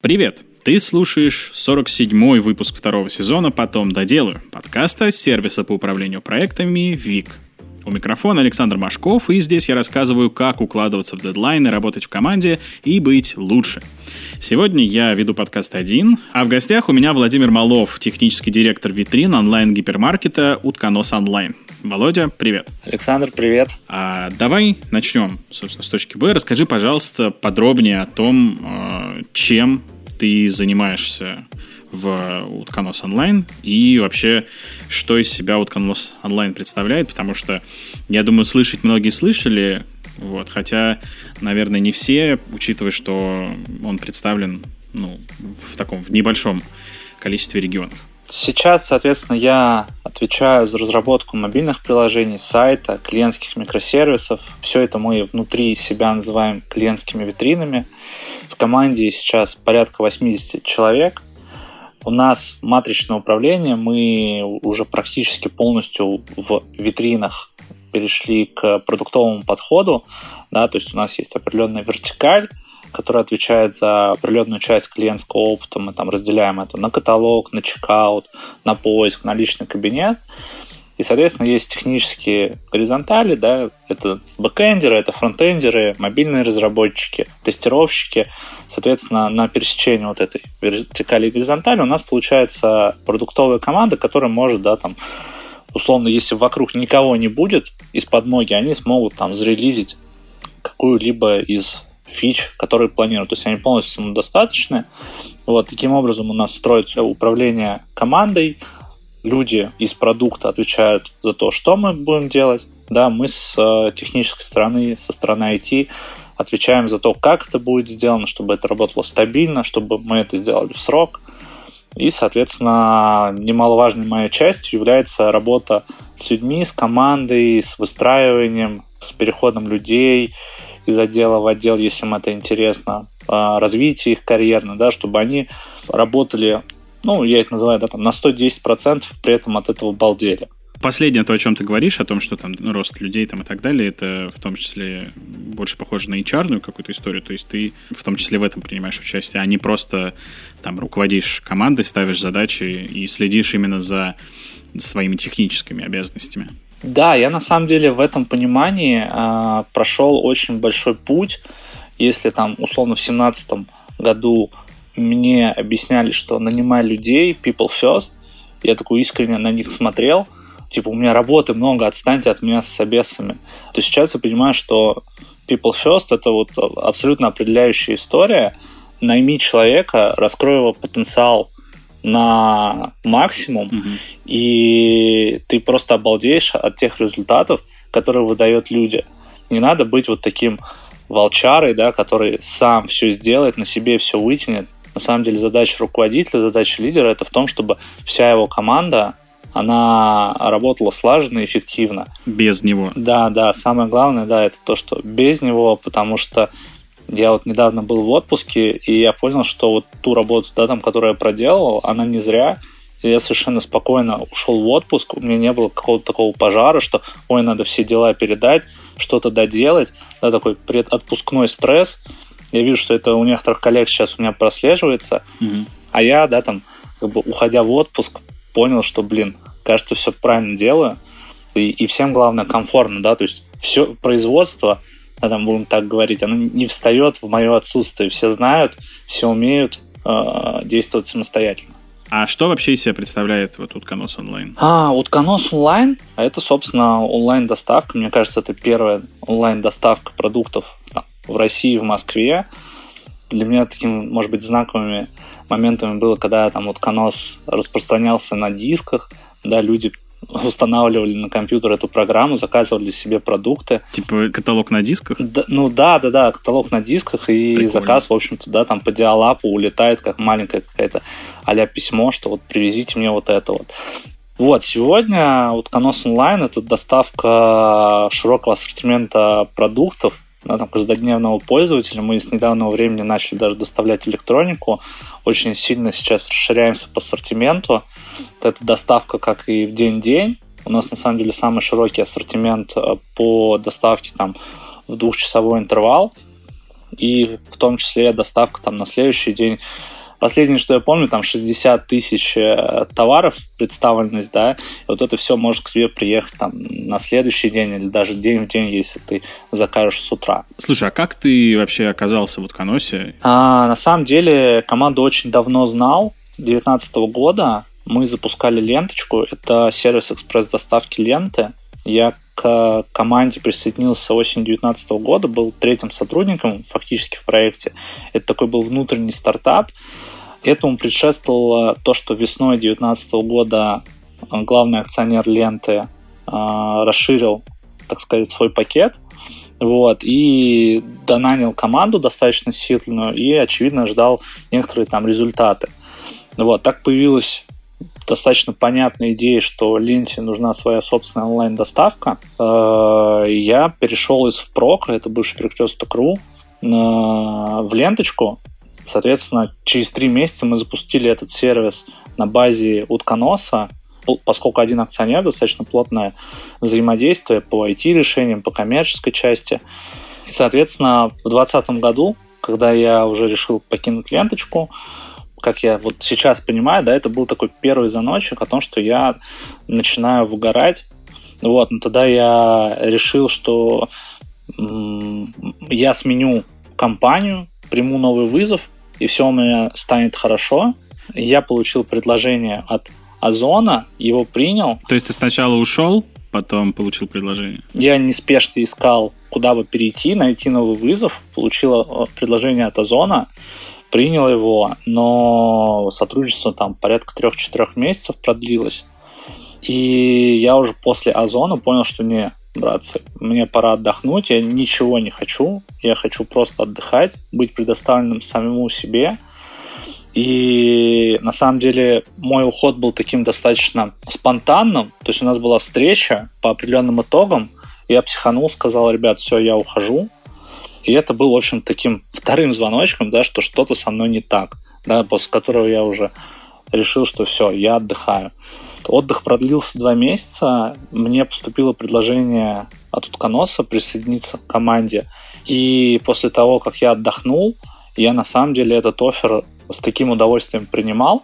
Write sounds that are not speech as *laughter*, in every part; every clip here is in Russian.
Привет! Ты слушаешь 47-й выпуск второго сезона «Потом доделаю» подкаста сервиса по управлению проектами ВИК. У микрофона Александр Машков, и здесь я рассказываю, как укладываться в дедлайны, работать в команде и быть лучше. Сегодня я веду подкаст один, а в гостях у меня Владимир Малов, технический директор витрин онлайн-гипермаркета «Утконос онлайн». Володя, привет. Александр, привет. А, давай начнем, собственно, с точки Б. Расскажи, пожалуйста, подробнее о том, а, чем ты занимаешься в Утконос онлайн и вообще, что из себя Утконос онлайн представляет, потому что, я думаю, слышать многие слышали, вот, хотя, наверное, не все, учитывая, что он представлен ну, в таком в небольшом количестве регионов. Сейчас, соответственно, я отвечаю за разработку мобильных приложений, сайта, клиентских микросервисов. Все это мы внутри себя называем клиентскими витринами. В команде сейчас порядка 80 человек. У нас матричное управление, мы уже практически полностью в витринах перешли к продуктовому подходу, да, то есть у нас есть определенная вертикаль, которая отвечает за определенную часть клиентского опыта. Мы там разделяем это на каталог, на чекаут, на поиск, на личный кабинет. И, соответственно, есть технические горизонтали, да, это бэкэндеры, это фронтендеры, мобильные разработчики, тестировщики. Соответственно, на пересечении вот этой вертикали и горизонтали у нас получается продуктовая команда, которая может, да, там, условно, если вокруг никого не будет из-под ноги, они смогут там зарелизить какую-либо из фич, которые планируют. То есть они полностью самодостаточны. Вот, таким образом у нас строится управление командой, люди из продукта отвечают за то, что мы будем делать. Да, мы с э, технической стороны, со стороны IT отвечаем за то, как это будет сделано, чтобы это работало стабильно, чтобы мы это сделали в срок. И, соответственно, немаловажной моей частью является работа с людьми, с командой, с выстраиванием, с переходом людей из отдела в отдел, если им это интересно, а, развитие их карьерно, да, чтобы они работали ну, я это называю, да, там, на 110% при этом от этого балдели. Последнее, то, о чем ты говоришь, о том, что там ну, рост людей там и так далее, это в том числе больше похоже на hr какую-то историю, то есть ты в том числе в этом принимаешь участие, а не просто там руководишь командой, ставишь задачи и следишь именно за своими техническими обязанностями. Да, я на самом деле в этом понимании э, прошел очень большой путь. Если там условно в семнадцатом году мне объясняли, что нанимай людей, people first, я такой искренне на них смотрел, типа, у меня работы много, отстаньте от меня с собесами. То сейчас я понимаю, что people first — это вот абсолютно определяющая история. Найми человека, раскрой его потенциал на максимум, mm-hmm. и ты просто обалдеешь от тех результатов, которые выдают люди. Не надо быть вот таким волчарой, да, который сам все сделает, на себе все вытянет. На самом деле задача руководителя, задача лидера это в том, чтобы вся его команда она работала слаженно и эффективно. Без него. Да, да. Самое главное, да, это то, что без него, потому что я вот недавно был в отпуске, и я понял, что вот ту работу, да, там, которую я проделывал, она не зря. И я совершенно спокойно ушел в отпуск, у меня не было какого-то такого пожара, что, ой, надо все дела передать, что-то доделать, да, такой предотпускной стресс я вижу, что это у некоторых коллег сейчас у меня прослеживается, mm-hmm. а я, да, там, как бы уходя в отпуск, понял, что, блин, кажется, все правильно делаю, и, и всем главное комфортно, да, то есть все производство, да, там будем так говорить, оно не встает в мое отсутствие, все знают, все умеют э, действовать самостоятельно. А что вообще из себя представляет вот Утконос онлайн? А, Утконос онлайн, это, собственно, онлайн-доставка. Мне кажется, это первая онлайн-доставка продуктов в России, в Москве. Для меня таким, может быть, знаковыми моментами было, когда там вот Канос распространялся на дисках, да, люди устанавливали на компьютер эту программу, заказывали себе продукты. Типа каталог на дисках? Да, ну да, да, да, каталог на дисках, и Прикольно. заказ, в общем-то, да, там по диалапу улетает, как маленькая какая-то а письмо, что вот привезите мне вот это вот. Вот, сегодня вот Канос онлайн это доставка широкого ассортимента продуктов, да, там, каждодневного пользователя. Мы с недавнего времени начали даже доставлять электронику. Очень сильно сейчас расширяемся по ассортименту. Это доставка как и в день-день. У нас на самом деле самый широкий ассортимент э, по доставке там в двухчасовой интервал. и в том числе доставка там на следующий день Последнее, что я помню, там 60 тысяч э, товаров представленность, да, и вот это все может к тебе приехать там на следующий день или даже день в день, если ты закажешь с утра. Слушай, а как ты вообще оказался в Утконосе? А, на самом деле команду очень давно знал, 2019 года мы запускали ленточку, это сервис экспресс-доставки ленты. Я к команде присоединился осенью 2019 года, был третьим сотрудником фактически в проекте. Это такой был внутренний стартап. Этому предшествовало то, что весной 2019 года главный акционер ленты э, расширил, так сказать, свой пакет. Вот, и донанил команду достаточно сильную и, очевидно, ждал некоторые там результаты. Вот, так появилась достаточно понятная идея, что ленте нужна своя собственная онлайн-доставка. Э, я перешел из впрок, это бывший перекресток.ру, в ленточку. Соответственно, через три месяца мы запустили этот сервис на базе утконоса, поскольку один акционер, достаточно плотное взаимодействие по IT-решениям, по коммерческой части. И, соответственно, в 2020 году, когда я уже решил покинуть ленточку, как я вот сейчас понимаю, да, это был такой первый заночек о том, что я начинаю выгорать. Вот, но тогда я решил, что я сменю компанию, приму новый вызов, и все у меня станет хорошо. Я получил предложение от Озона, его принял. То есть ты сначала ушел, потом получил предложение? Я неспешно искал, куда бы перейти, найти новый вызов, получил э, предложение от Озона принял его, но сотрудничество там порядка трех-четырех месяцев продлилось. И я уже после Озона понял, что не, братцы, мне пора отдохнуть, я ничего не хочу, я хочу просто отдыхать, быть предоставленным самому себе. И на самом деле мой уход был таким достаточно спонтанным. То есть у нас была встреча по определенным итогам. Я психанул, сказал, ребят, все, я ухожу. И это был, в общем, таким вторым звоночком, да, что что-то со мной не так, да, после которого я уже решил, что все, я отдыхаю. Отдых продлился два месяца. Мне поступило предложение от утконоса присоединиться к команде. И после того, как я отдохнул, я на самом деле этот офер с таким удовольствием принимал,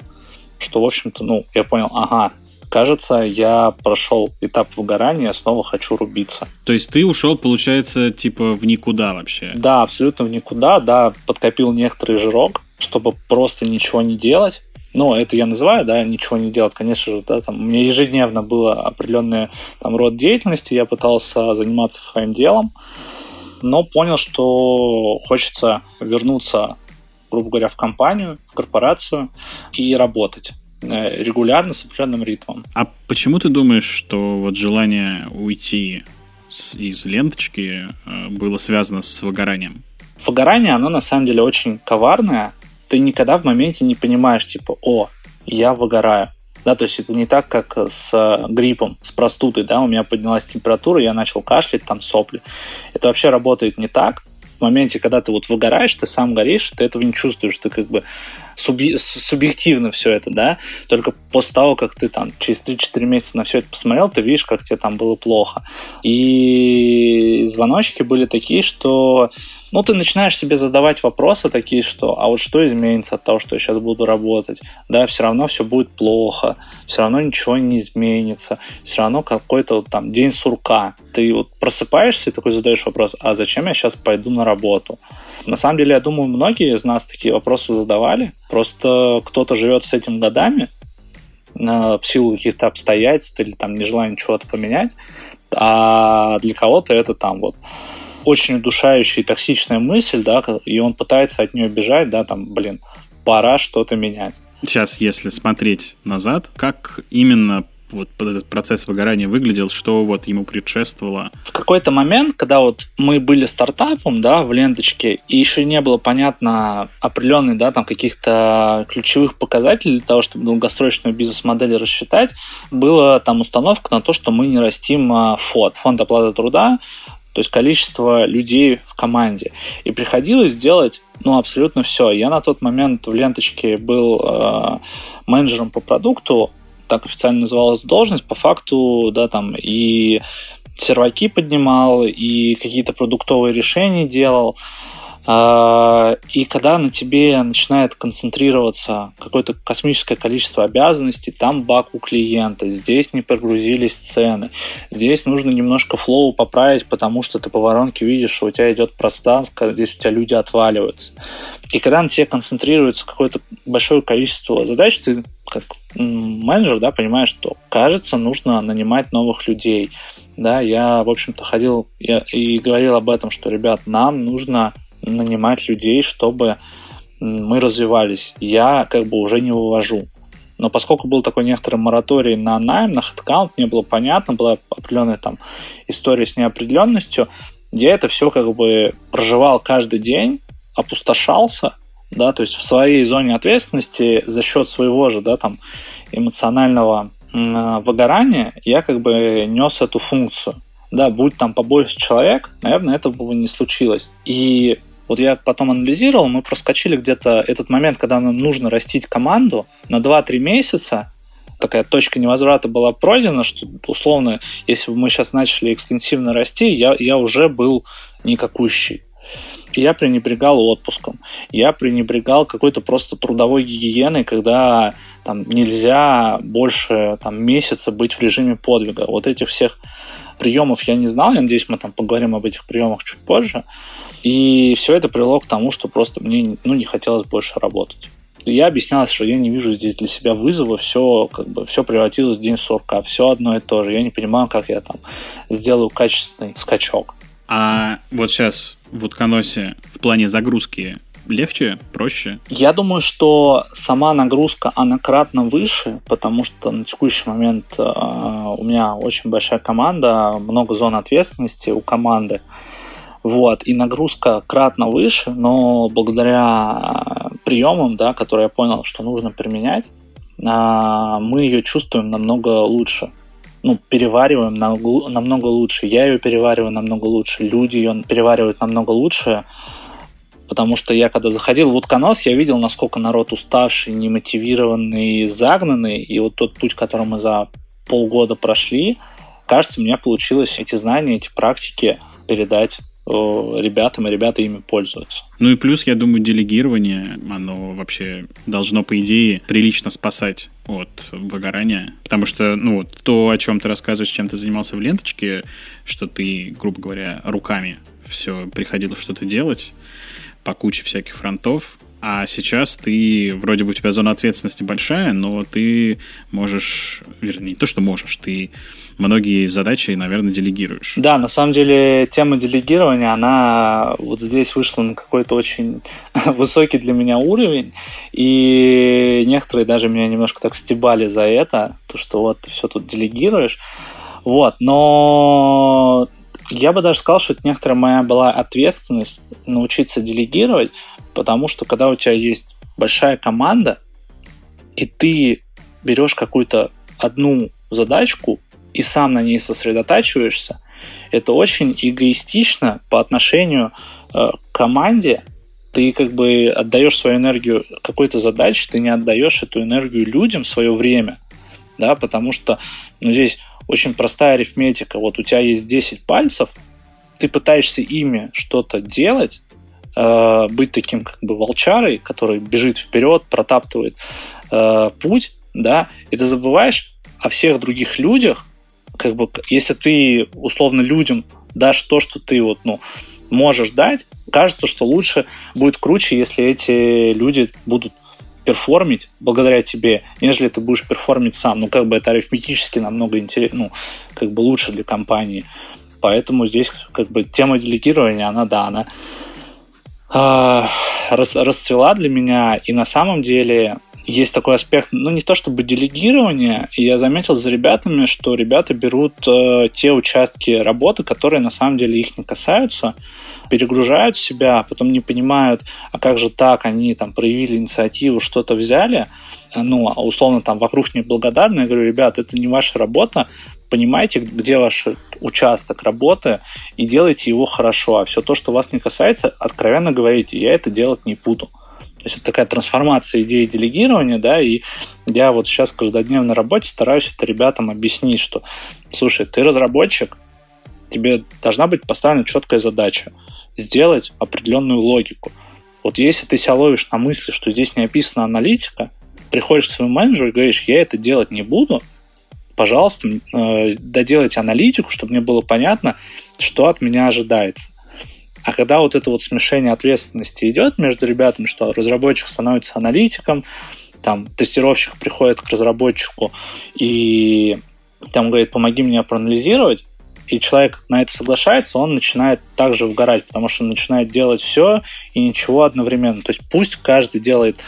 что, в общем-то, ну, я понял, ага, кажется, я прошел этап выгорания, снова хочу рубиться. То есть ты ушел, получается, типа в никуда вообще? Да, абсолютно в никуда, да, подкопил некоторый жирок, чтобы просто ничего не делать. Ну, это я называю, да, ничего не делать, конечно же, да, там, у меня ежедневно было определенный там, род деятельности, я пытался заниматься своим делом, но понял, что хочется вернуться, грубо говоря, в компанию, в корпорацию и работать. Э, регулярно с определенным ритмом. А почему ты думаешь, что вот желание уйти из ленточки э, было связано с выгоранием? Выгорание, оно на самом деле очень коварное. Ты никогда в моменте не понимаешь, типа, о, я выгораю. Да, то есть это не так, как с гриппом, с простудой, да, у меня поднялась температура, я начал кашлять, там сопли. Это вообще работает не так в моменте, когда ты вот выгораешь, ты сам горишь, ты этого не чувствуешь, ты как бы субъ... субъективно все это, да, только после того, как ты там через 3-4 месяца на все это посмотрел, ты видишь, как тебе там было плохо. И звоночки были такие, что ну, ты начинаешь себе задавать вопросы такие, что а вот что изменится от того, что я сейчас буду работать? Да, все равно все будет плохо, все равно ничего не изменится, все равно какой-то вот там день сурка. Ты вот просыпаешься и такой задаешь вопрос, а зачем я сейчас пойду на работу? На самом деле, я думаю, многие из нас такие вопросы задавали, просто кто-то живет с этим годами, э, в силу каких-то обстоятельств или там нежелания чего-то поменять, а для кого-то это там вот очень удушающая и токсичная мысль, да, и он пытается от нее бежать, да, там, блин, пора что-то менять. Сейчас, если смотреть назад, как именно вот этот процесс выгорания выглядел, что вот ему предшествовало? В какой-то момент, когда вот мы были стартапом, да, в ленточке, и еще не было понятно определенных, да, там каких-то ключевых показателей для того, чтобы долгосрочную бизнес-модель рассчитать, была там установка на то, что мы не растим а, фонд, фонд оплаты труда, то есть количество людей в команде. И приходилось делать ну, абсолютно все. Я на тот момент в ленточке был э, менеджером по продукту, так официально называлась должность, по факту, да, там и серваки поднимал, и какие-то продуктовые решения делал. А, и когда на тебе начинает концентрироваться какое-то космическое количество обязанностей, там баг у клиента, здесь не прогрузились цены, здесь нужно немножко флоу поправить, потому что ты по воронке видишь, что у тебя идет пространство, здесь у тебя люди отваливаются. И когда на тебе концентрируется какое-то большое количество задач, ты как менеджер, да, понимаешь, что, кажется, нужно нанимать новых людей. Да, я, в общем-то, ходил и говорил об этом, что, ребят, нам нужно нанимать людей, чтобы мы развивались. Я как бы уже не вывожу. Но поскольку был такой некоторый мораторий на найм, на хедкаунт, не было понятно, была определенная там история с неопределенностью, я это все как бы проживал каждый день, опустошался, да, то есть в своей зоне ответственности за счет своего же, да, там, эмоционального выгорания я как бы нес эту функцию. Да, будь там побольше человек, наверное, этого бы не случилось. И вот я потом анализировал, мы проскочили где-то этот момент, когда нам нужно растить команду на 2-3 месяца, такая точка невозврата была пройдена, что условно, если бы мы сейчас начали экстенсивно расти, я, я уже был никакущий. Я пренебрегал отпуском. Я пренебрегал какой-то просто трудовой гигиеной, когда там нельзя больше там, месяца быть в режиме подвига. Вот этих всех приемов я не знал. Я надеюсь, мы там поговорим об этих приемах чуть позже. И все это привело к тому, что просто мне ну, не хотелось больше работать. Я объяснял, что я не вижу здесь для себя вызова, все как бы все превратилось в день сурка, все одно и то же. Я не понимаю, как я там сделаю качественный скачок. А вот сейчас в утконосе в плане загрузки легче, проще? Я думаю, что сама нагрузка, она кратно выше, потому что на текущий момент э, у меня очень большая команда, много зон ответственности у команды. Вот, и нагрузка кратно выше, но благодаря приемам, да, которые я понял, что нужно применять, а, мы ее чувствуем намного лучше. Ну, перевариваем намного лучше. Я ее перевариваю намного лучше. Люди ее переваривают намного лучше. Потому что я, когда заходил в утконос, я видел, насколько народ уставший, немотивированный, загнанный. И вот тот путь, который мы за полгода прошли, кажется, мне получилось эти знания, эти практики передать ребятам, и ребята ими пользуются. Ну и плюс, я думаю, делегирование, оно вообще должно, по идее, прилично спасать от выгорания. Потому что, ну, вот то, о чем ты рассказываешь, чем ты занимался в ленточке, что ты, грубо говоря, руками все приходилось что-то делать по куче всяких фронтов, а сейчас ты, вроде бы у тебя зона ответственности большая, но ты можешь, вернее, не то, что можешь, ты многие задачи, наверное, делегируешь. Да, на самом деле тема делегирования, она вот здесь вышла на какой-то очень *laughs* высокий для меня уровень, и некоторые даже меня немножко так стебали за это, то, что вот ты все тут делегируешь. Вот, но я бы даже сказал, что это некоторая моя была ответственность научиться делегировать, потому что когда у тебя есть большая команда, и ты берешь какую-то одну задачку и сам на ней сосредотачиваешься, это очень эгоистично по отношению э, к команде. Ты как бы отдаешь свою энергию какой-то задаче, ты не отдаешь эту энергию людям, свое время, да, потому что ну, здесь очень простая арифметика. Вот у тебя есть 10 пальцев, ты пытаешься ими что-то делать, э, быть таким как бы волчарой, который бежит вперед, протаптывает э, путь, да, и ты забываешь о всех других людях, как бы, если ты условно людям дашь то, что ты вот, ну, можешь дать, кажется, что лучше будет круче, если эти люди будут перформить благодаря тебе, нежели ты будешь перформить сам. Ну, как бы это арифметически намного интереснее, ну, как бы лучше для компании. Поэтому здесь как бы тема делегирования, она, да, она э, рас, расцвела для меня, и на самом деле есть такой аспект, ну не то чтобы делегирование, я заметил за ребятами, что ребята берут э, те участки работы, которые на самом деле их не касаются, перегружают себя, а потом не понимают, а как же так, они там проявили инициативу, что-то взяли, ну, а условно там вокруг неблагодарны, я говорю, ребят, это не ваша работа, понимаете, где ваш участок работы и делайте его хорошо, а все то, что вас не касается, откровенно говорите, я это делать не буду. То есть это такая трансформация идеи делегирования, да, и я вот сейчас каждодневно на работе стараюсь это ребятам объяснить, что, слушай, ты разработчик, тебе должна быть поставлена четкая задача. сделать определенную логику. Вот если ты себя ловишь на мысли, что здесь не описана аналитика, приходишь к своему менеджеру и говоришь, я это делать не буду, пожалуйста, э, доделайте аналитику, чтобы мне было понятно, что от меня ожидается. А когда вот это вот смешение ответственности идет между ребятами, что разработчик становится аналитиком, там тестировщик приходит к разработчику и там говорит, помоги мне проанализировать, и человек на это соглашается, он начинает также вгорать, потому что он начинает делать все и ничего одновременно. То есть пусть каждый делает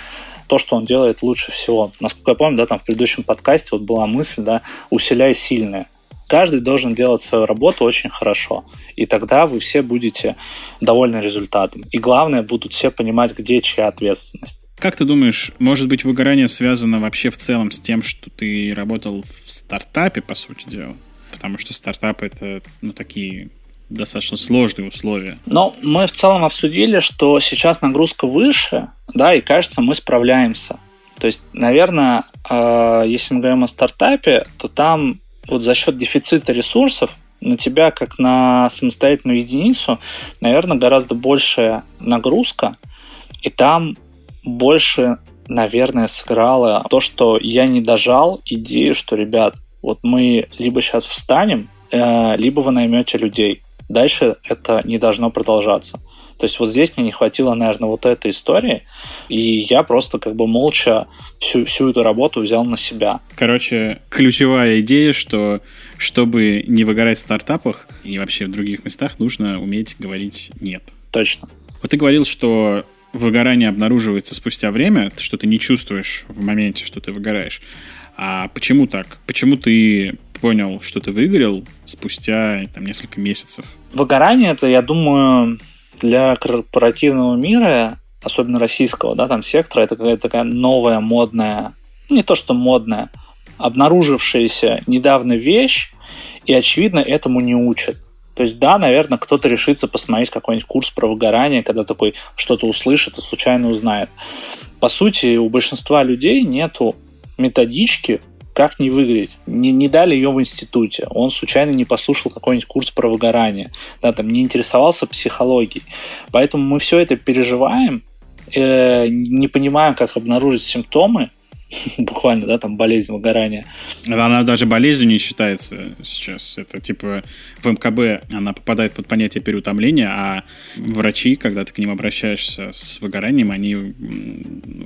то, что он делает лучше всего. Насколько я помню, да, там в предыдущем подкасте вот была мысль, да, усиляй сильное. Каждый должен делать свою работу очень хорошо. И тогда вы все будете довольны результатом. И главное, будут все понимать, где чья ответственность. Как ты думаешь, может быть, выгорание связано вообще в целом с тем, что ты работал в стартапе, по сути дела? Потому что стартап это ну, такие достаточно сложные условия. Но мы в целом обсудили, что сейчас нагрузка выше, да, и кажется, мы справляемся. То есть, наверное, э, если мы говорим о стартапе, то там вот за счет дефицита ресурсов на тебя, как на самостоятельную единицу, наверное, гораздо большая нагрузка, и там больше, наверное, сыграло то, что я не дожал идею, что, ребят, вот мы либо сейчас встанем, э, либо вы наймете людей. Дальше это не должно продолжаться. То есть вот здесь мне не хватило, наверное, вот этой истории, и я просто как бы молча всю, всю эту работу взял на себя. Короче, ключевая идея, что чтобы не выгорать в стартапах и вообще в других местах, нужно уметь говорить «нет». Точно. Вот ты говорил, что выгорание обнаруживается спустя время, что ты не чувствуешь в моменте, что ты выгораешь. А почему так? Почему ты понял, что ты выгорел спустя там, несколько месяцев? Выгорание это, я думаю, для корпоративного мира, особенно российского, да, там сектора, это какая-то такая новая, модная, не то что модная, обнаружившаяся недавно вещь, и, очевидно, этому не учат. То есть, да, наверное, кто-то решится посмотреть какой-нибудь курс про выгорание, когда такой что-то услышит и случайно узнает. По сути, у большинства людей нету методички, как не выиграть. Не, не дали ее в институте. Он случайно не послушал какой-нибудь курс про выгорание. Да, там не интересовался психологией. Поэтому мы все это переживаем, э, не понимаем, как обнаружить симптомы, *laughs* буквально, да, там болезнь выгорания. Она даже болезнью не считается сейчас. Это типа в МКБ она попадает под понятие переутомления, а врачи, когда ты к ним обращаешься с выгоранием, они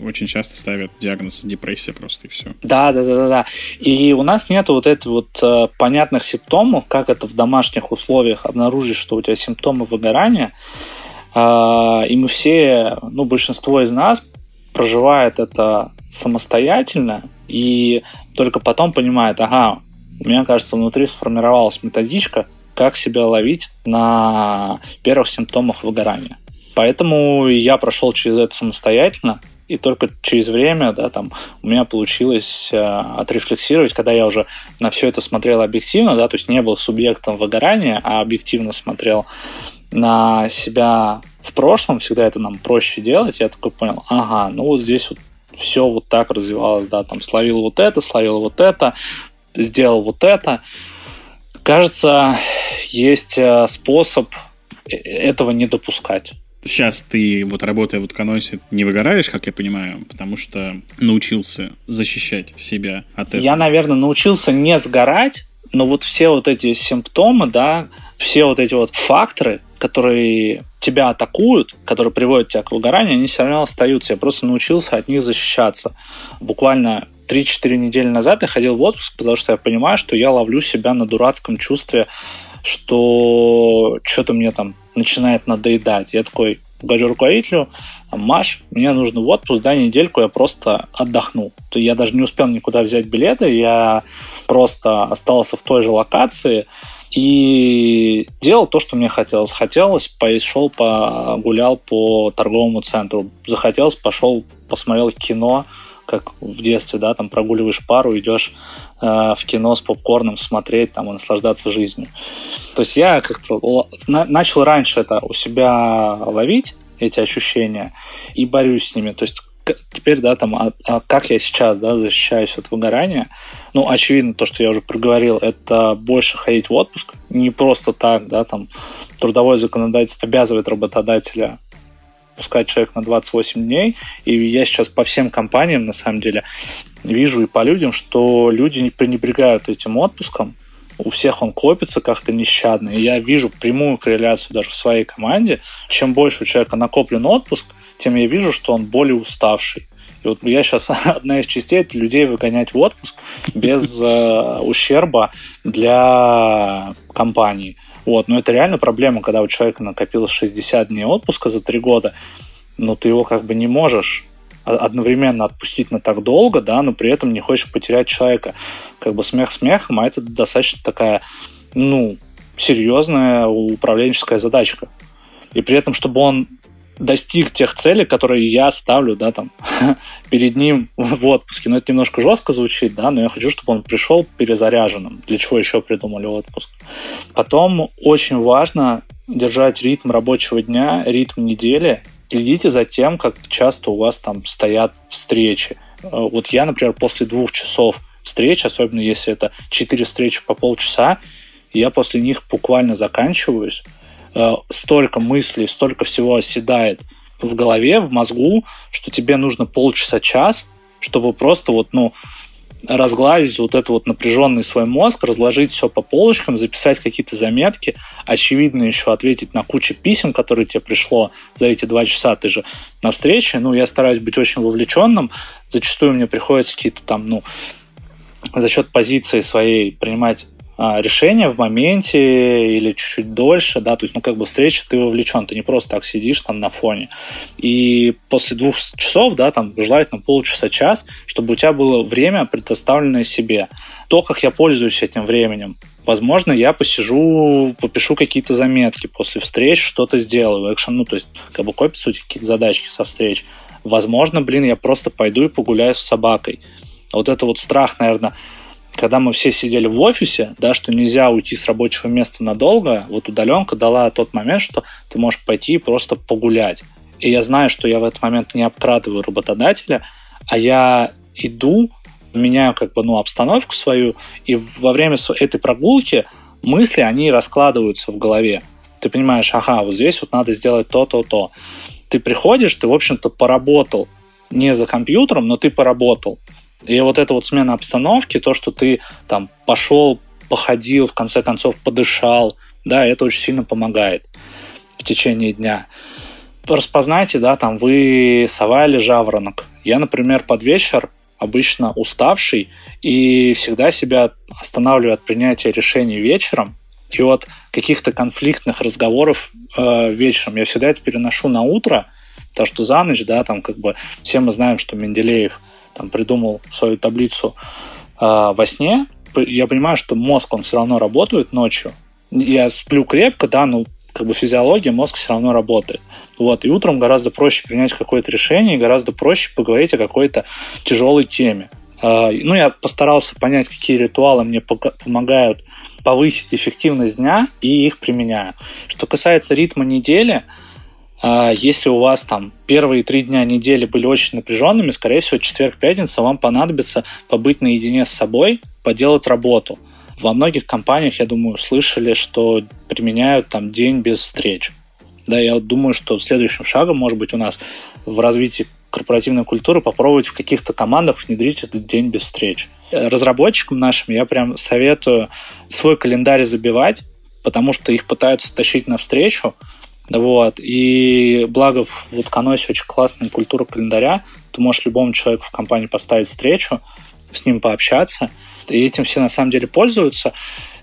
очень часто ставят диагноз депрессия просто и все. Да, да, да, да, да. И у нас нет вот этих вот э, понятных симптомов, как это в домашних условиях обнаружить, что у тебя симптомы выгорания. Э, и мы все, ну, большинство из нас проживает это самостоятельно и только потом понимает, ага, у меня, кажется, внутри сформировалась методичка, как себя ловить на первых симптомах выгорания. Поэтому я прошел через это самостоятельно, и только через время, да, там, у меня получилось э, отрефлексировать, когда я уже на все это смотрел объективно, да, то есть не был субъектом выгорания, а объективно смотрел на себя в прошлом, всегда это нам проще делать, я такой понял, ага, ну вот здесь вот все вот так развивалось, да, там словил вот это, словил вот это, сделал вот это. Кажется, есть э, способ э, этого не допускать. Сейчас ты, вот работая в Утконосе, не выгораешь, как я понимаю, потому что научился защищать себя от этого. Я, наверное, научился не сгорать, но вот все вот эти симптомы, да, все вот эти вот факторы, которые тебя атакуют, которые приводят тебя к выгоранию, они все равно остаются. Я просто научился от них защищаться. Буквально 3-4 недели назад я ходил в отпуск, потому что я понимаю, что я ловлю себя на дурацком чувстве, что что-то мне там начинает надоедать. Я такой говорю руководителю, Маш, мне нужно в отпуск, дай недельку, я просто отдохну. То я даже не успел никуда взять билеты, я просто остался в той же локации, и делал то, что мне хотелось. Хотелось, пошел, погулял по торговому центру. Захотелось, пошел, посмотрел кино, как в детстве, да, там прогуливаешь пару, идешь э, в кино с попкорном смотреть там и наслаждаться жизнью. То есть я как-то на, начал раньше это у себя ловить, эти ощущения, и борюсь с ними. То есть теперь, да, там, а, а как я сейчас, да, защищаюсь от выгорания? Ну, очевидно, то, что я уже проговорил, это больше ходить в отпуск. Не просто так, да, там, трудовое законодательство обязывает работодателя пускать человек на 28 дней. И я сейчас по всем компаниям, на самом деле, вижу и по людям, что люди не пренебрегают этим отпуском. У всех он копится как-то нещадно. И я вижу прямую корреляцию даже в своей команде. Чем больше у человека накоплен отпуск, тем я вижу, что он более уставший. И вот я сейчас *laughs* одна из частей это людей выгонять в отпуск без *laughs* э, ущерба для компании. Вот, но это реально проблема, когда у человека накопилось 60 дней отпуска за три года, но ты его как бы не можешь одновременно отпустить на так долго, да, но при этом не хочешь потерять человека. Как бы смех смехом, а это достаточно такая, ну, серьезная управленческая задачка. И при этом, чтобы он достиг тех целей, которые я ставлю, да, там, *laughs* перед ним в отпуске. Но это немножко жестко звучит, да, но я хочу, чтобы он пришел перезаряженным. Для чего еще придумали отпуск? Потом очень важно держать ритм рабочего дня, ритм недели. Следите за тем, как часто у вас там стоят встречи. Э, вот я, например, после двух часов встреч, особенно если это четыре встречи по полчаса, я после них буквально заканчиваюсь, Э, столько мыслей, столько всего оседает в голове, в мозгу, что тебе нужно полчаса-час, чтобы просто вот, ну, разгладить вот этот вот напряженный свой мозг, разложить все по полочкам, записать какие-то заметки, очевидно еще ответить на кучу писем, которые тебе пришло за эти два часа. Ты же на встрече, ну, я стараюсь быть очень вовлеченным, зачастую мне приходится какие-то там, ну, за счет позиции своей принимать решение в моменте или чуть-чуть дольше, да, то есть, ну, как бы встреча, ты вовлечен, ты не просто так сидишь там на фоне. И после двух часов, да, там, желательно полчаса-час, чтобы у тебя было время, предоставленное себе. То, как я пользуюсь этим временем, Возможно, я посижу, попишу какие-то заметки после встреч, что-то сделаю, экшен, ну, то есть, как бы копятся какие-то задачки со встреч. Возможно, блин, я просто пойду и погуляю с собакой. Вот это вот страх, наверное, когда мы все сидели в офисе, да, что нельзя уйти с рабочего места надолго, вот удаленка дала тот момент, что ты можешь пойти и просто погулять. И я знаю, что я в этот момент не обкрадываю работодателя, а я иду, меняю как бы, ну, обстановку свою, и во время этой прогулки мысли, они раскладываются в голове. Ты понимаешь, ага, вот здесь вот надо сделать то, то, то. Ты приходишь, ты, в общем-то, поработал не за компьютером, но ты поработал. И вот эта вот смена обстановки, то, что ты там пошел, походил, в конце концов подышал, да, это очень сильно помогает в течение дня. Распознайте, да, там вы сова или жаворонок. Я, например, под вечер обычно уставший и всегда себя останавливаю от принятия решений вечером. И от каких-то конфликтных разговоров э, вечером я всегда это переношу на утро, потому что за ночь, да, там как бы все мы знаем, что Менделеев там, придумал свою таблицу э, во сне, я понимаю, что мозг, он все равно работает ночью. Я сплю крепко, да, но как бы физиология, мозг все равно работает. Вот, и утром гораздо проще принять какое-то решение, гораздо проще поговорить о какой-то тяжелой теме. Э, ну, я постарался понять, какие ритуалы мне помогают повысить эффективность дня, и их применяю. Что касается ритма недели, если у вас там первые три дня недели были очень напряженными, скорее всего, четверг-пятница вам понадобится побыть наедине с собой, поделать работу. Во многих компаниях, я думаю, слышали, что применяют там день без встреч. Да, я думаю, что следующим шагом, может быть, у нас в развитии корпоративной культуры попробовать в каких-то командах внедрить этот день без встреч. Разработчикам нашим я прям советую свой календарь забивать, потому что их пытаются тащить навстречу, вот. И благо в Утконосе очень классная культура календаря. Ты можешь любому человеку в компании поставить встречу, с ним пообщаться. И этим все на самом деле пользуются.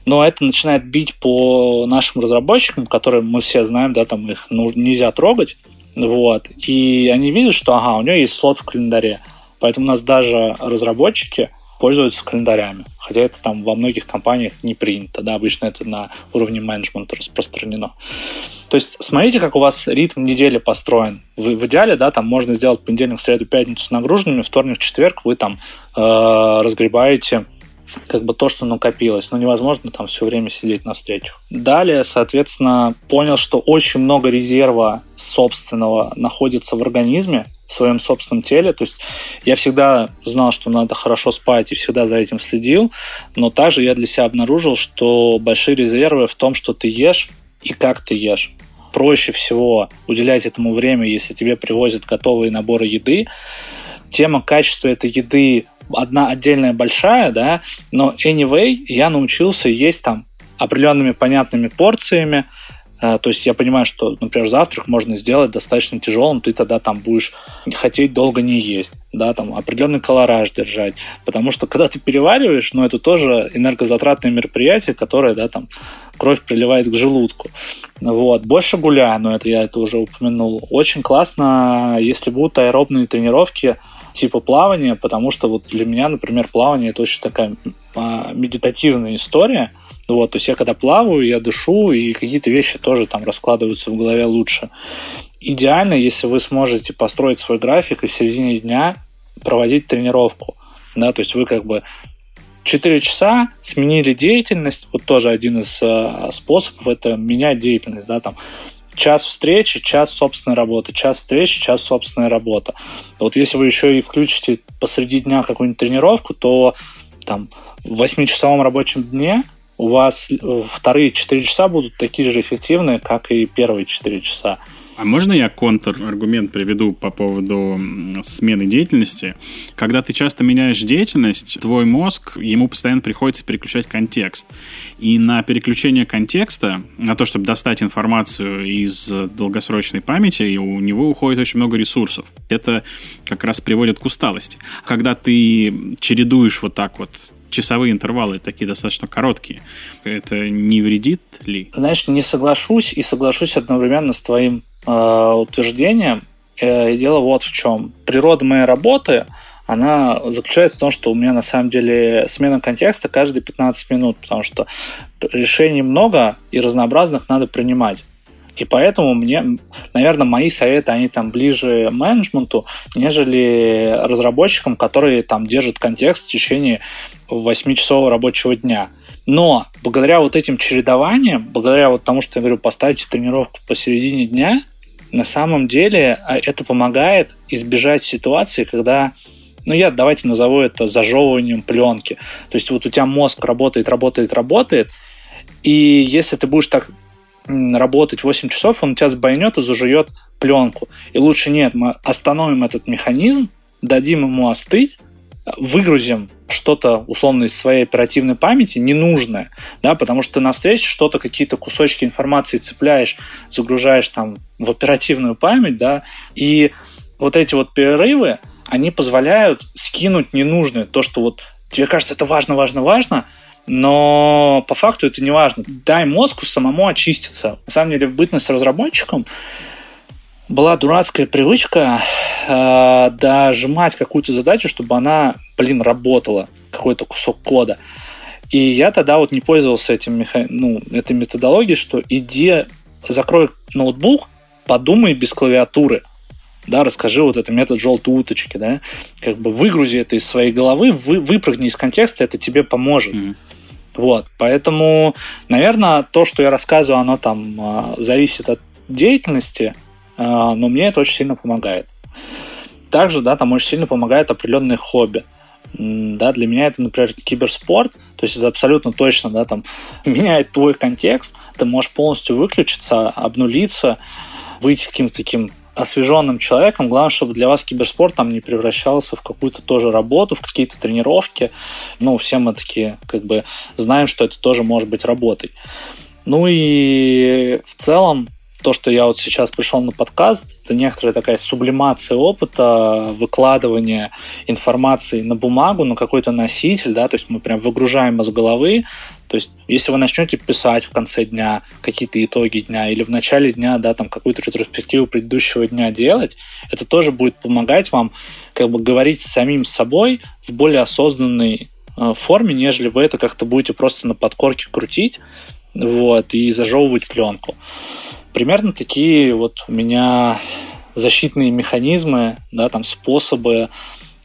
Но это начинает бить по нашим разработчикам, которые мы все знаем, да, там их ну, нельзя трогать. Вот. И они видят, что ага, у него есть слот в календаре. Поэтому у нас даже разработчики пользуются календарями. Хотя это там во многих компаниях не принято. Да, обычно это на уровне менеджмента распространено. То есть смотрите, как у вас ритм недели построен. В, в идеале, да, там можно сделать понедельник, среду, пятницу нагруженными, вторник, четверг вы там э, разгребаете как бы то, что накопилось. Но невозможно там все время сидеть на встречах. Далее, соответственно, понял, что очень много резерва собственного находится в организме, в своем собственном теле. То есть я всегда знал, что надо хорошо спать и всегда за этим следил, но также я для себя обнаружил, что большие резервы в том, что ты ешь и как ты ешь. Проще всего уделять этому время, если тебе привозят готовые наборы еды. Тема качества этой еды одна отдельная большая, да, но anyway, я научился есть там определенными понятными порциями, э, то есть я понимаю, что, например, завтрак можно сделать достаточно тяжелым, ты тогда там будешь хотеть долго не есть, да, там определенный колораж держать, потому что когда ты перевариваешь, ну, это тоже энергозатратное мероприятие, которое, да, там кровь приливает к желудку. Вот. Больше гуляю, но это я это уже упомянул. Очень классно, если будут аэробные тренировки, типа плавания, потому что вот для меня, например, плавание это очень такая а, медитативная история. Вот, то есть я когда плаваю, я дышу, и какие-то вещи тоже там раскладываются в голове лучше. Идеально, если вы сможете построить свой график и в середине дня проводить тренировку. Да, то есть вы как бы 4 часа сменили деятельность, вот тоже один из э, способов это менять деятельность, да, там час встречи, час собственной работы, час встречи, час собственной работы. Вот если вы еще и включите посреди дня какую-нибудь тренировку, то там в 8-часовом рабочем дне у вас э, вторые 4 часа будут такие же эффективные, как и первые 4 часа. А можно я контр-аргумент приведу по поводу смены деятельности? Когда ты часто меняешь деятельность, твой мозг, ему постоянно приходится переключать контекст. И на переключение контекста, на то, чтобы достать информацию из долгосрочной памяти, у него уходит очень много ресурсов. Это как раз приводит к усталости. Когда ты чередуешь вот так вот часовые интервалы такие достаточно короткие. Это не вредит ли? Знаешь, не соглашусь и соглашусь одновременно с твоим Э, утверждением. Э, дело вот в чем. Природа моей работы, она заключается в том, что у меня на самом деле смена контекста каждые 15 минут, потому что решений много и разнообразных надо принимать. И поэтому мне, наверное, мои советы, они там ближе менеджменту, нежели разработчикам, которые там держат контекст в течение 8-часового рабочего дня. Но благодаря вот этим чередованиям, благодаря вот тому, что я говорю, поставьте тренировку посередине дня, на самом деле а, это помогает избежать ситуации, когда ну, я давайте назову это зажевыванием пленки. То есть вот у тебя мозг работает, работает, работает, и если ты будешь так работать 8 часов, он у тебя сбойнет и зажует пленку. И лучше нет, мы остановим этот механизм, дадим ему остыть, выгрузим что-то условно из своей оперативной памяти ненужное, да, потому что ты на встрече что-то, какие-то кусочки информации цепляешь, загружаешь там в оперативную память, да, и вот эти вот перерывы, они позволяют скинуть ненужное, то, что вот тебе кажется, это важно, важно, важно, но по факту это не важно. Дай мозгу самому очиститься. На самом деле, в бытность разработчиком была дурацкая привычка э, дожимать какую-то задачу, чтобы она, блин, работала, какой-то кусок кода. И я тогда вот не пользовался этим, ну, этой методологией, что иди, закрой ноутбук, подумай без клавиатуры. Да, расскажи вот этот метод желтой уточки, да, как бы выгрузи это из своей головы, вы, выпрыгни из контекста, это тебе поможет. Mm-hmm. Вот, поэтому, наверное, то, что я рассказываю, оно там а, зависит от деятельности, но мне это очень сильно помогает. Также, да, там очень сильно помогает определенные хобби. Да, для меня это, например, киберспорт, то есть это абсолютно точно, да, там *laughs* меняет твой контекст, ты можешь полностью выключиться, обнулиться, выйти каким-то таким освеженным человеком. Главное, чтобы для вас киберспорт там не превращался в какую-то тоже работу, в какие-то тренировки. Ну, все мы такие как бы знаем, что это тоже может быть работой. Ну и в целом то, что я вот сейчас пришел на подкаст, это некоторая такая сублимация опыта, выкладывание информации на бумагу, на какой-то носитель, да, то есть мы прям выгружаем из головы, то есть если вы начнете писать в конце дня какие-то итоги дня или в начале дня, да, там какую-то ретроспективу предыдущего дня делать, это тоже будет помогать вам как бы говорить с самим собой в более осознанной э, форме, нежели вы это как-то будете просто на подкорке крутить, вот, и зажевывать пленку. Примерно такие вот у меня защитные механизмы, да, там способы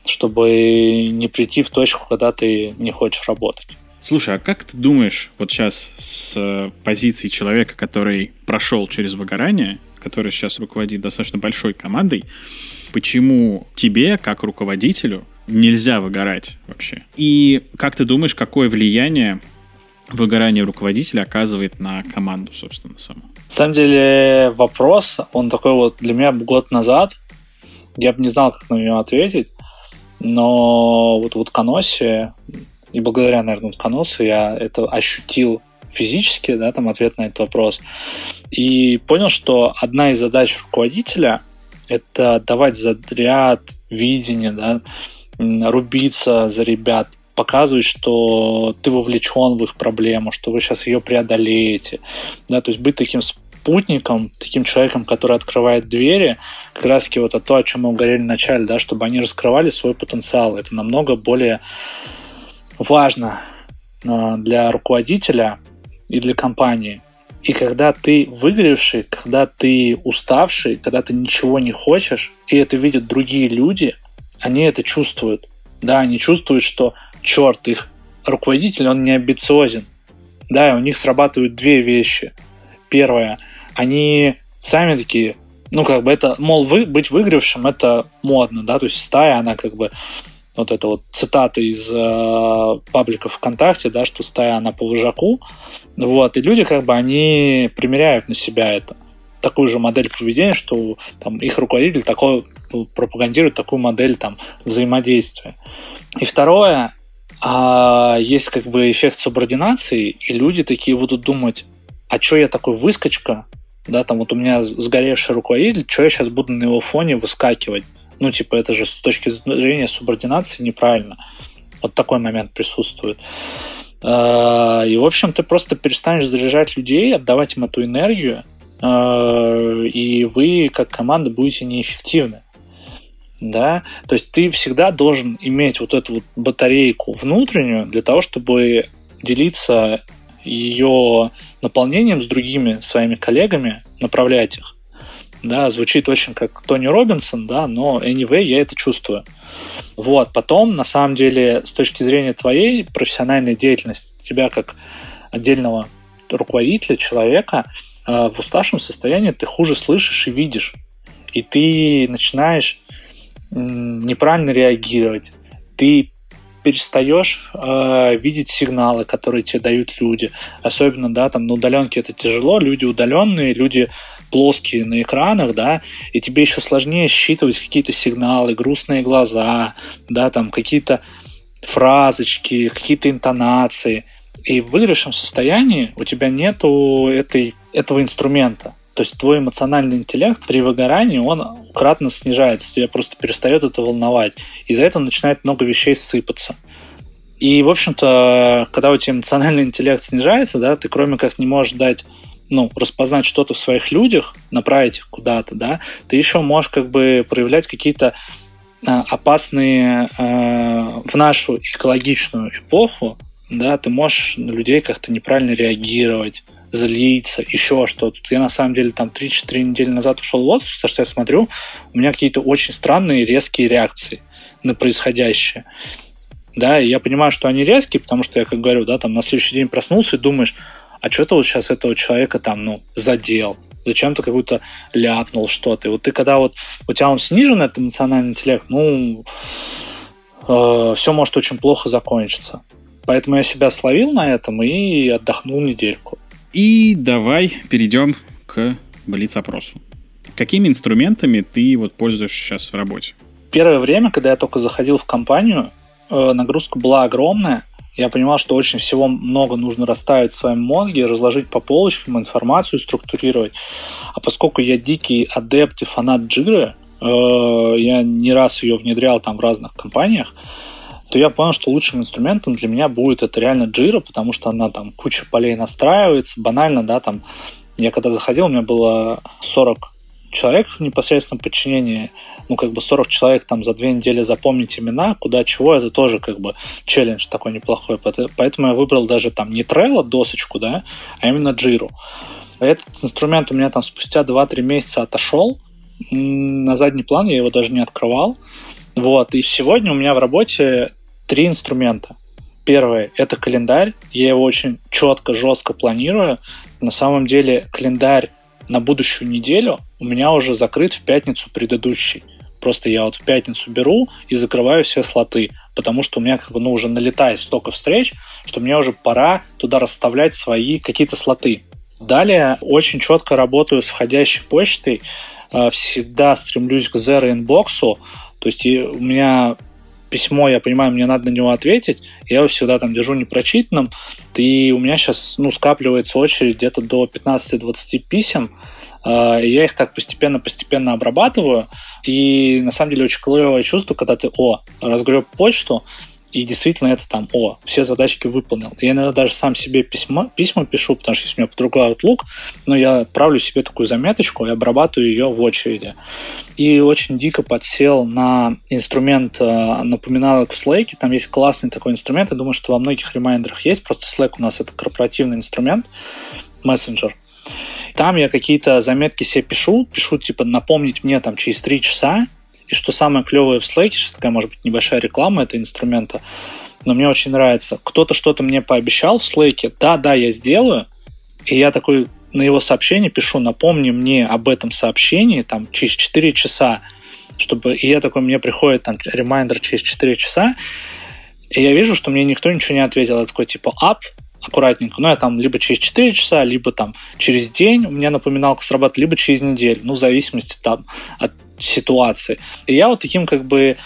чтобы не прийти в точку, когда ты не хочешь работать. Слушай, а как ты думаешь, вот сейчас с э, позиции человека, который прошел через выгорание, который сейчас руководит достаточно большой командой, почему тебе, как руководителю, нельзя выгорать вообще? И как ты думаешь, какое влияние выгорание руководителя оказывает на команду, собственно, саму? На самом деле вопрос, он такой вот для меня год назад, я бы не знал, как на него ответить, но вот в Утконосе и благодаря, наверное, утконосу я это ощутил физически, да, там ответ на этот вопрос. И понял, что одна из задач руководителя – это давать заряд, видение, да, рубиться за ребят, показывать, что ты вовлечен в их проблему, что вы сейчас ее преодолеете, да, то есть быть таким спутником, таким человеком, который открывает двери, как раз таки вот то, о чем мы говорили в начале, да, чтобы они раскрывали свой потенциал. Это намного более важно э, для руководителя и для компании. И когда ты выгоревший, когда ты уставший, когда ты ничего не хочешь, и это видят другие люди, они это чувствуют. Да, они чувствуют, что черт, их руководитель, он не амбициозен. Да, и у них срабатывают две вещи. Первое, они сами такие, ну, как бы это, мол, вы, быть выигравшим, это модно, да, то есть стая, она как бы вот это вот цитата из э, паблика ВКонтакте, да, что стая она по вожаку, вот, и люди как бы они примеряют на себя это такую же модель поведения, что там их руководитель такой пропагандирует такую модель там взаимодействия. И второе, а есть как бы эффект субординации, и люди такие будут думать, а что я такой выскочка, да, там вот у меня сгоревший руководитель, что я сейчас буду на его фоне выскакивать? Ну, типа, это же с точки зрения субординации неправильно. Вот такой момент присутствует. А, и, в общем, ты просто перестанешь заряжать людей, отдавать им эту энергию, и вы, как команда, будете неэффективны. Да? То есть ты всегда должен иметь вот эту вот батарейку внутреннюю для того, чтобы делиться ее наполнением с другими своими коллегами, направлять их да, звучит очень как Тони Робинсон, да, но anyway, я это чувствую. Вот, потом, на самом деле, с точки зрения твоей профессиональной деятельности, тебя как отдельного руководителя, человека, э, в уставшем состоянии ты хуже слышишь и видишь. И ты начинаешь неправильно реагировать. Ты перестаешь э, видеть сигналы, которые тебе дают люди. Особенно, да, там на удаленке это тяжело, люди удаленные, люди плоские на экранах, да, и тебе еще сложнее считывать какие-то сигналы, грустные глаза, да, там какие-то фразочки, какие-то интонации. И в выигрышном состоянии у тебя нету этой, этого инструмента. То есть твой эмоциональный интеллект при выгорании, он кратно снижается, тебя просто перестает это волновать. Из-за этого начинает много вещей сыпаться. И, в общем-то, когда у тебя эмоциональный интеллект снижается, да, ты кроме как не можешь дать ну, распознать что-то в своих людях, направить их куда-то, да, ты еще можешь как бы проявлять какие-то а, опасные э, в нашу экологичную эпоху, да, ты можешь на людей как-то неправильно реагировать, злиться, еще что-то. Я на самом деле там 3-4 недели назад ушел в отпуск, потому что я смотрю, у меня какие-то очень странные резкие реакции на происходящее. Да, и я понимаю, что они резкие, потому что я, как говорю, да, там на следующий день проснулся и думаешь, а что ты вот сейчас этого человека там, ну, задел, зачем ты какую-то ляпнул что-то. И вот ты когда вот у тебя он снижен, этот эмоциональный интеллект, ну, э, все может очень плохо закончиться. Поэтому я себя словил на этом и отдохнул недельку. И давай перейдем к блиц-опросу. Какими инструментами ты вот пользуешься сейчас в работе? Первое время, когда я только заходил в компанию, э, нагрузка была огромная, я понимал, что очень всего много нужно расставить в своем мозге, разложить по полочкам, информацию структурировать. А поскольку я дикий адепт и фанат Джиры, э, я не раз ее внедрял там в разных компаниях, то я понял, что лучшим инструментом для меня будет это реально Jira, потому что она там куча полей настраивается, банально, да, там я когда заходил, у меня было 40 человек в непосредственном подчинении, ну, как бы 40 человек там за две недели запомнить имена, куда чего, это тоже как бы челлендж такой неплохой. Поэтому я выбрал даже там не Trello досочку, да, а именно Jira. Этот инструмент у меня там спустя 2-3 месяца отошел, на задний план я его даже не открывал, Вот, и сегодня у меня в работе три инструмента. Первое – это календарь. Я его очень четко, жестко планирую. На самом деле календарь на будущую неделю у меня уже закрыт в пятницу предыдущий. Просто я вот в пятницу беру и закрываю все слоты, потому что у меня как бы ну, уже налетает столько встреч, что мне уже пора туда расставлять свои какие-то слоты. Далее очень четко работаю с входящей почтой, э, всегда стремлюсь к zero инбоксу, то есть у меня письмо, я понимаю, мне надо на него ответить, я его всегда там держу непрочитанным, и у меня сейчас ну, скапливается очередь где-то до 15-20 писем, а, я их так постепенно-постепенно обрабатываю, и на самом деле очень клевое чувство, когда ты, о, разгреб почту, и действительно это там, о, все задачки выполнил. Я иногда даже сам себе письма, письма пишу, потому что если у меня по-другому Outlook, но я отправлю себе такую заметочку и обрабатываю ее в очереди. И очень дико подсел на инструмент э, напоминалок в Slack. Там есть классный такой инструмент. Я думаю, что во многих ремайдерах есть. Просто Slack у нас это корпоративный инструмент, мессенджер. Там я какие-то заметки себе пишу, пишу, типа, напомнить мне там через три часа, и что самое клевое в Slack, сейчас такая, может быть, небольшая реклама этого инструмента, но мне очень нравится. Кто-то что-то мне пообещал в Slack, да, да, я сделаю, и я такой на его сообщение пишу, напомни мне об этом сообщении там через 4 часа, чтобы, и я такой, мне приходит там ремайдер через 4 часа, и я вижу, что мне никто ничего не ответил. Я такой, типа, ап, аккуратненько. Ну, я там либо через 4 часа, либо там через день у меня напоминалка срабатывает, либо через неделю. Ну, в зависимости там от ситуации. И я вот таким как бы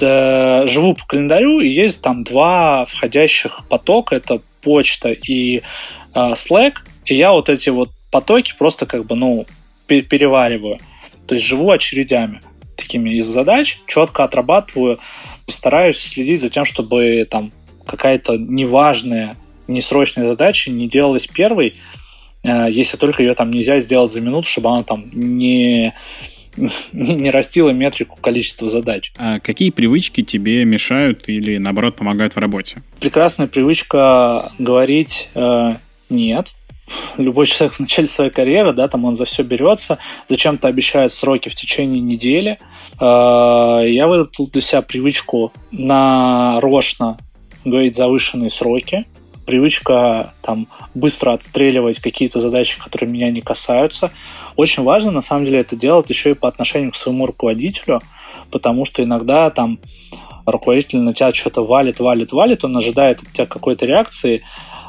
э, живу по календарю, и есть там два входящих потока, это почта и э, Slack, и я вот эти вот потоки просто как бы, ну, перевариваю. То есть живу очередями такими из задач, четко отрабатываю, стараюсь следить за тем, чтобы там какая-то неважная, несрочная задача не делалась первой, э, если только ее там нельзя сделать за минуту, чтобы она там не *laughs* не растила метрику количества задач. А какие привычки тебе мешают или, наоборот, помогают в работе? Прекрасная привычка говорить э, «нет». *laughs* Любой человек в начале своей карьеры, да, там он за все берется, зачем-то обещает сроки в течение недели. Э, я выработал для себя привычку нарочно говорить завышенные сроки, привычка там быстро отстреливать какие-то задачи, которые меня не касаются. Очень важно, на самом деле, это делать еще и по отношению к своему руководителю, потому что иногда там руководитель на тебя что-то валит, валит, валит, он ожидает от тебя какой-то реакции, э,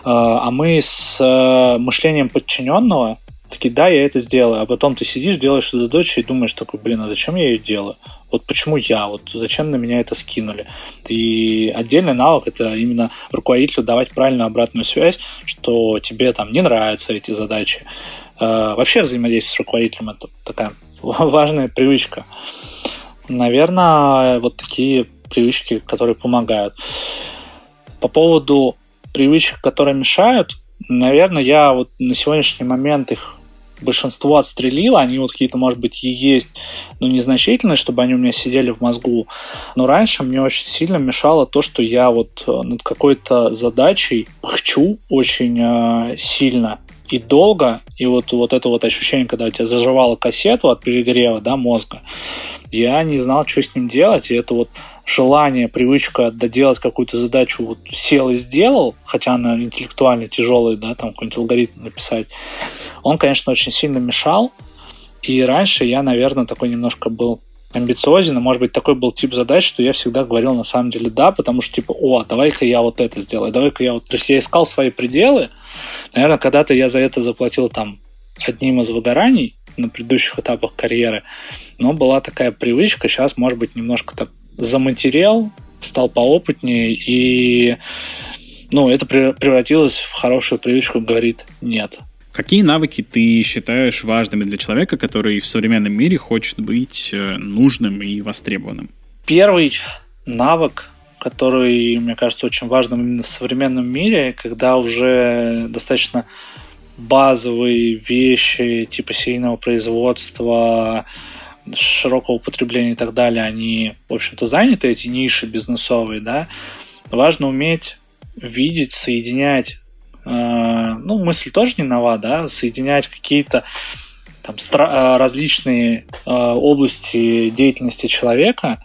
а мы с э, мышлением подчиненного такие, да, я это сделаю, а потом ты сидишь, делаешь эту задачу и думаешь такой, блин, а зачем я ее делаю? Вот почему я? Вот зачем на меня это скинули? И отдельный навык это именно руководителю давать правильную обратную связь, что тебе там не нравятся эти задачи. Э, вообще взаимодействие с руководителем это такая *laughs* важная привычка. Наверное, вот такие привычки, которые помогают. По поводу привычек, которые мешают, наверное, я вот на сегодняшний момент их большинство отстрелило, они вот какие-то, может быть, и есть, но незначительные, чтобы они у меня сидели в мозгу. Но раньше мне очень сильно мешало то, что я вот э, над какой-то задачей хочу очень э, сильно и долго, и вот, вот это вот ощущение, когда у тебя заживала кассету от перегрева да, мозга, я не знал, что с ним делать, и это вот желание, привычка доделать какую-то задачу, вот сел и сделал, хотя она интеллектуально тяжелая, да, там какой-нибудь алгоритм написать, он, конечно, очень сильно мешал. И раньше я, наверное, такой немножко был амбициозен, и, может быть, такой был тип задач, что я всегда говорил на самом деле да, потому что типа, о, давай-ка я вот это сделаю, давай-ка я вот... То есть я искал свои пределы, наверное, когда-то я за это заплатил там одним из выгораний на предыдущих этапах карьеры, но была такая привычка, сейчас, может быть, немножко так заматерел, стал поопытнее, и ну, это превратилось в хорошую привычку, говорит нет. Какие навыки ты считаешь важными для человека, который в современном мире хочет быть э, нужным и востребованным? Первый навык, который, мне кажется, очень важным именно в современном мире, когда уже достаточно базовые вещи типа серийного производства, широкого употребления и так далее, они, в общем-то, заняты, эти ниши бизнесовые, да, важно уметь видеть, соединять, э, ну, мысль тоже не нова, да, соединять какие-то там стра- э, различные э, области деятельности человека,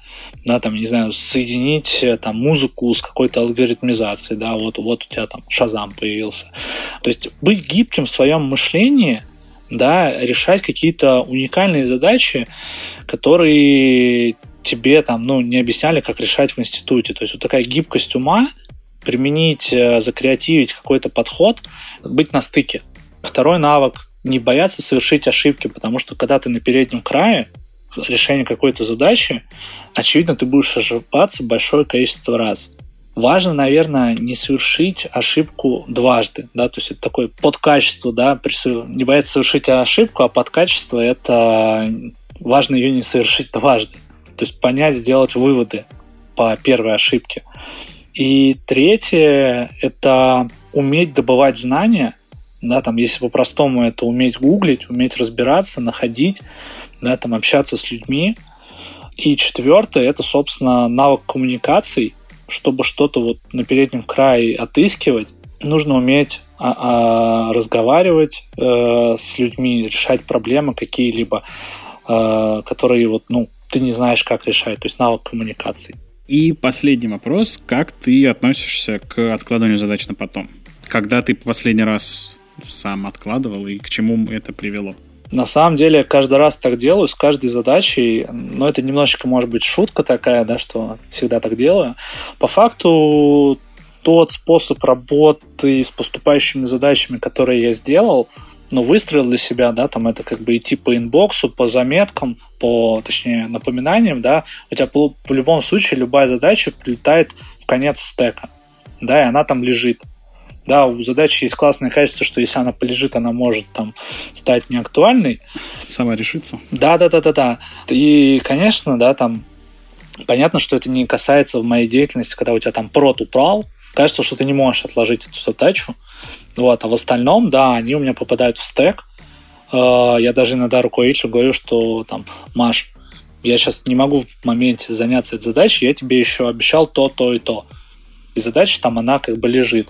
да, там, не знаю, соединить э, там музыку с какой-то алгоритмизацией, да, вот, вот у тебя там шазам появился. То есть быть гибким в своем мышлении, да, решать какие-то уникальные задачи, которые тебе там, ну, не объясняли, как решать в институте. То есть вот такая гибкость ума, применить, э, закреативить какой-то подход, быть на стыке. Второй навык – не бояться совершить ошибки, потому что когда ты на переднем крае, решения какой-то задачи, очевидно, ты будешь ошибаться большое количество раз. Важно, наверное, не совершить ошибку дважды, да, то есть это такое подкачество, да, не бояться совершить ошибку, а подкачество – это важно ее не совершить дважды. То есть понять, сделать выводы по первой ошибке. И третье – это уметь добывать знания, да, там, если по-простому это уметь гуглить, уметь разбираться, находить, да, там, общаться с людьми. И четвертое – это, собственно, навык коммуникаций, чтобы что-то вот на переднем крае отыскивать, нужно уметь а, а, разговаривать э, с людьми, решать проблемы какие-либо, э, которые вот, ну, ты не знаешь, как решать, то есть навык коммуникации. И последний вопрос. Как ты относишься к откладыванию задач на потом? Когда ты последний раз сам откладывал и к чему это привело? На самом деле, каждый раз так делаю, с каждой задачей, но это немножечко, может быть, шутка такая, да, что всегда так делаю. По факту, тот способ работы с поступающими задачами, которые я сделал, ну, выстроил для себя, да, там это как бы идти по инбоксу, по заметкам, по, точнее, напоминаниям, да, у тебя в любом случае любая задача прилетает в конец стека, да, и она там лежит. Да, у задачи есть классное качество, что если она полежит, она может там стать неактуальной. Сама решится. Да, да, да, да, да. И, конечно, да, там понятно, что это не касается в моей деятельности, когда у тебя там прот упал, кажется, что ты не можешь отложить эту задачу, вот, а в остальном, да, они у меня попадают в стек. Э, я даже иногда руководителю говорю, что там, Маш, я сейчас не могу в моменте заняться этой задачей, я тебе еще обещал то, то и то. И задача там, она как бы лежит.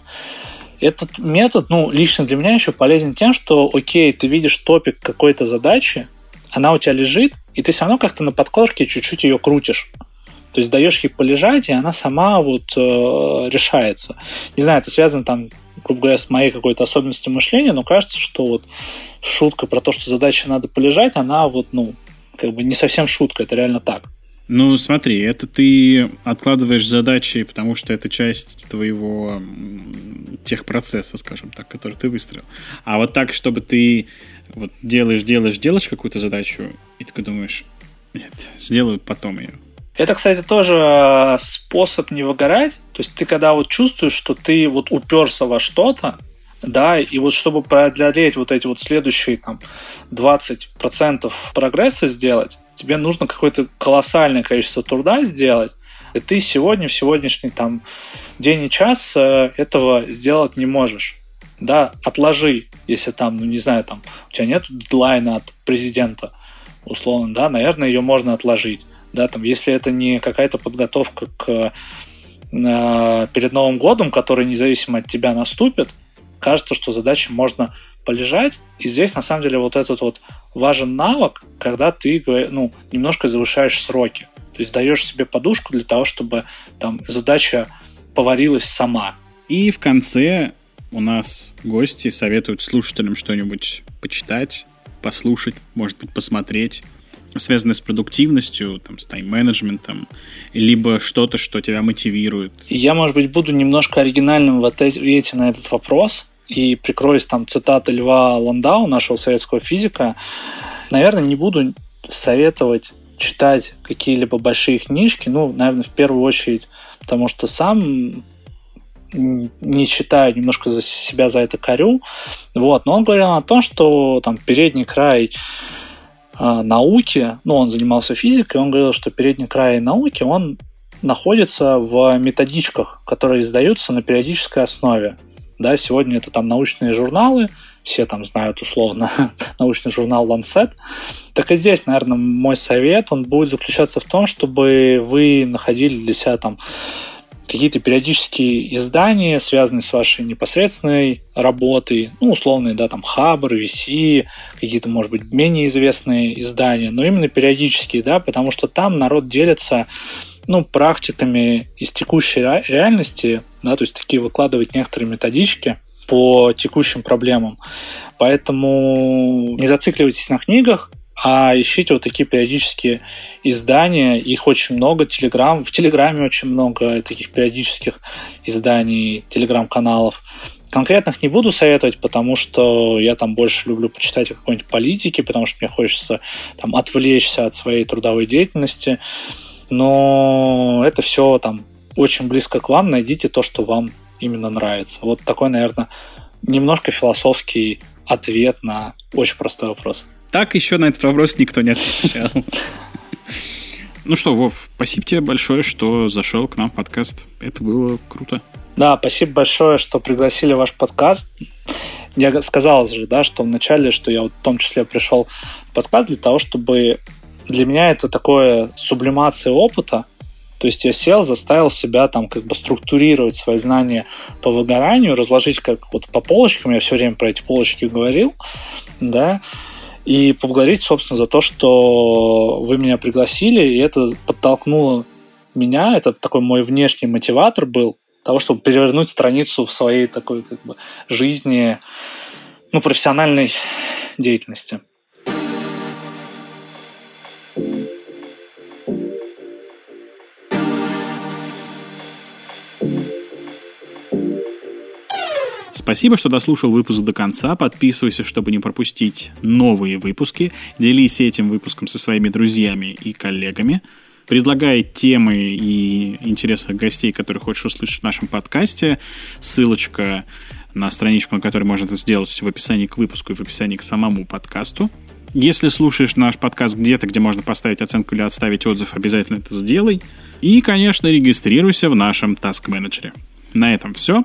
Этот метод, ну, лично для меня еще полезен тем, что, окей, ты видишь топик какой-то задачи, она у тебя лежит, и ты все равно как-то на подкладке чуть-чуть ее крутишь. То есть даешь ей полежать, и она сама вот э, решается. Не знаю, это связано там грубо говоря, с моей какой-то особенностью мышления, но кажется, что вот шутка про то, что задача надо полежать, она вот, ну, как бы не совсем шутка, это реально так. Ну, смотри, это ты откладываешь задачи, потому что это часть твоего техпроцесса, скажем так, который ты выстроил. А вот так, чтобы ты вот делаешь, делаешь, делаешь какую-то задачу, и ты думаешь, нет, сделаю потом ее. Это, кстати, тоже способ не выгорать. То есть ты когда вот чувствуешь, что ты вот уперся во что-то, да, и вот чтобы преодолеть вот эти вот следующие там 20% прогресса сделать, тебе нужно какое-то колоссальное количество труда сделать, и ты сегодня, в сегодняшний там день и час э, этого сделать не можешь. Да, отложи, если там, ну не знаю, там у тебя нет дедлайна от президента, условно, да, наверное, ее можно отложить да, там, если это не какая-то подготовка к э, перед Новым годом, который независимо от тебя наступит, кажется, что задачи можно полежать. И здесь, на самом деле, вот этот вот важен навык, когда ты ну, немножко завышаешь сроки. То есть даешь себе подушку для того, чтобы там задача поварилась сама. И в конце у нас гости советуют слушателям что-нибудь почитать, послушать, может быть, посмотреть связанное с продуктивностью, там, с тайм-менеджментом, либо что-то, что тебя мотивирует? Я, может быть, буду немножко оригинальным в ответе на этот вопрос и прикроюсь там цитаты Льва Ландау, нашего советского физика. Наверное, не буду советовать читать какие-либо большие книжки, ну, наверное, в первую очередь, потому что сам не читаю, немножко за себя за это корю. Вот. Но он говорил о том, что там передний край науки, ну, он занимался физикой, он говорил, что передний край науки, он находится в методичках, которые издаются на периодической основе. Да, сегодня это там научные журналы, все там знают условно *laughs* научный журнал Lancet. Так и здесь, наверное, мой совет, он будет заключаться в том, чтобы вы находили для себя там какие-то периодические издания, связанные с вашей непосредственной работой, ну, условные, да, там, Хабр, VC, какие-то, может быть, менее известные издания, но именно периодические, да, потому что там народ делится ну, практиками из текущей реальности, да, то есть такие выкладывать некоторые методички по текущим проблемам. Поэтому не зацикливайтесь на книгах, а ищите вот такие периодические издания, их очень много, Телеграм, в Телеграме очень много таких периодических изданий, Телеграм-каналов. Конкретных не буду советовать, потому что я там больше люблю почитать о какой-нибудь политике, потому что мне хочется там отвлечься от своей трудовой деятельности. Но это все там очень близко к вам. Найдите то, что вам именно нравится. Вот такой, наверное, немножко философский ответ на очень простой вопрос. Так еще на этот вопрос никто не отвечал. Ну что, Вов, спасибо тебе большое, что зашел к нам в подкаст. Это было круто. Да, спасибо большое, что пригласили ваш подкаст. Я сказал же, да, что вначале, что я вот в том числе пришел в подкаст для того, чтобы для меня это такое сублимация опыта, то есть я сел, заставил себя там как бы структурировать свои знания по выгоранию, разложить как вот по полочкам, я все время про эти полочки говорил, да, и поблагодарить, собственно, за то, что вы меня пригласили, и это подтолкнуло меня, это такой мой внешний мотиватор был того, чтобы перевернуть страницу в своей такой как бы жизни, ну, профессиональной деятельности. Спасибо, что дослушал выпуск до конца. Подписывайся, чтобы не пропустить новые выпуски. Делись этим выпуском со своими друзьями и коллегами. Предлагай темы и интересы гостей, которые хочешь услышать в нашем подкасте. Ссылочка на страничку, на которой можно это сделать в описании к выпуску и в описании к самому подкасту. Если слушаешь наш подкаст где-то, где можно поставить оценку или отставить отзыв, обязательно это сделай. И, конечно, регистрируйся в нашем Task Manager. На этом все.